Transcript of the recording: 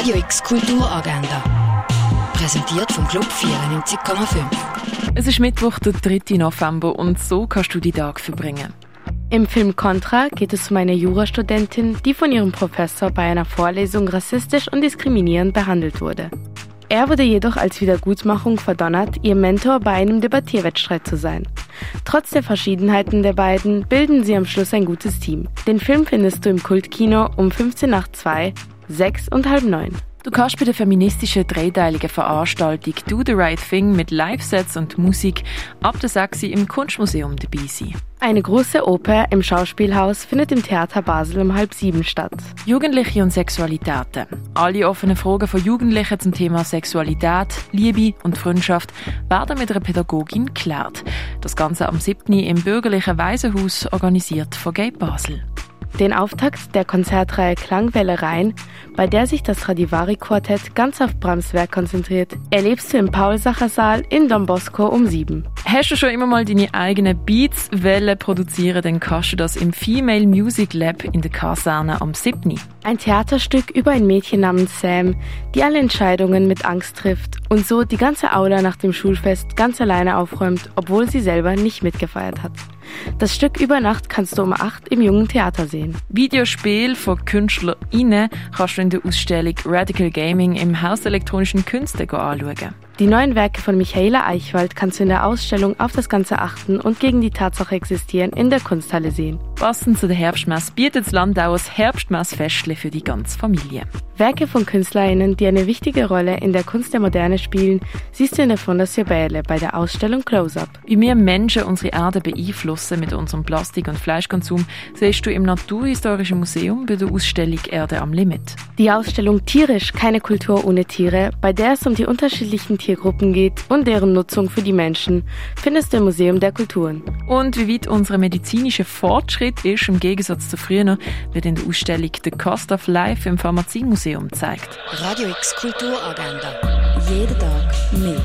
Radio X Kulturagenda. Präsentiert vom Club 94,5. Es ist Mittwoch, der 3. November und so kannst du die Tag verbringen. Im Film Contra geht es um eine Jurastudentin, die von ihrem Professor bei einer Vorlesung rassistisch und diskriminierend behandelt wurde. Er wurde jedoch als Wiedergutmachung verdonnert, ihr Mentor bei einem Debattierwettstreit zu sein. Trotz der Verschiedenheiten der beiden bilden sie am Schluss ein gutes Team. Den Film findest du im Kultkino um 15 nach 2, 6 und halb 9. Du kannst bei der feministischen dreiteiligen Veranstaltung Do the Right Thing mit Live-Sets und Musik ab der 6 im Kunstmuseum dabei sein. Eine große Oper im Schauspielhaus findet im Theater Basel um halb sieben statt. Jugendliche und Sexualitäten. Alle offenen Fragen von Jugendlichen zum Thema Sexualität, Liebe und Freundschaft werden mit einer Pädagogin geklärt. Das Ganze am 7. im bürgerlichen Waisenhaus organisiert von Gay Basel. Den Auftakt der Konzertreihe Klangwelle Rhein, bei der sich das Radivari-Quartett ganz auf Brahms Werk konzentriert, erlebst du im Paulsacher-Saal in Don Bosco um sieben. Hast du schon immer mal deine eigenen Beats Welle produzieren, dann kannst du das im Female Music Lab in der Kaserne am 7. Ein Theaterstück über ein Mädchen namens Sam, die alle Entscheidungen mit Angst trifft und so die ganze Aula nach dem Schulfest ganz alleine aufräumt, obwohl sie selber nicht mitgefeiert hat. Das Stück über Nacht kannst du um 8 im Jungen Theater sehen. Videospiel von KünstlerInnen kannst du in der Ausstellung Radical Gaming im Haus der elektronischen Künste anschauen. Die neuen Werke von Michaela Eichwald kannst du in der Ausstellung auf das Ganze achten und gegen die Tatsache existieren in der Kunsthalle sehen. Passend zu der Herbstmesse bietet das Landau das Herbstmessfestle für die ganze Familie. Werke von KünstlerInnen, die eine wichtige Rolle in der Kunst der Moderne spielen, siehst du in der Fondation Bäle bei der Ausstellung Close-Up. Wie wir Menschen unsere Erde beeinflussen mit unserem Plastik- und Fleischkonsum, siehst du im Naturhistorischen Museum bei der Ausstellung Erde am Limit. Die Ausstellung Tierisch, keine Kultur ohne Tiere, bei der es um die unterschiedlichen Tiergruppen geht und deren Nutzung für die Menschen, findest du im Museum der Kulturen. Und wie weit unser medizinischer Fortschritt ist, im Gegensatz zu früher, wird in der Ausstellung The Cost of Life im Pharmaziemuseum zeigt. Radio X Kulturagenda. Jeden Tag mehr.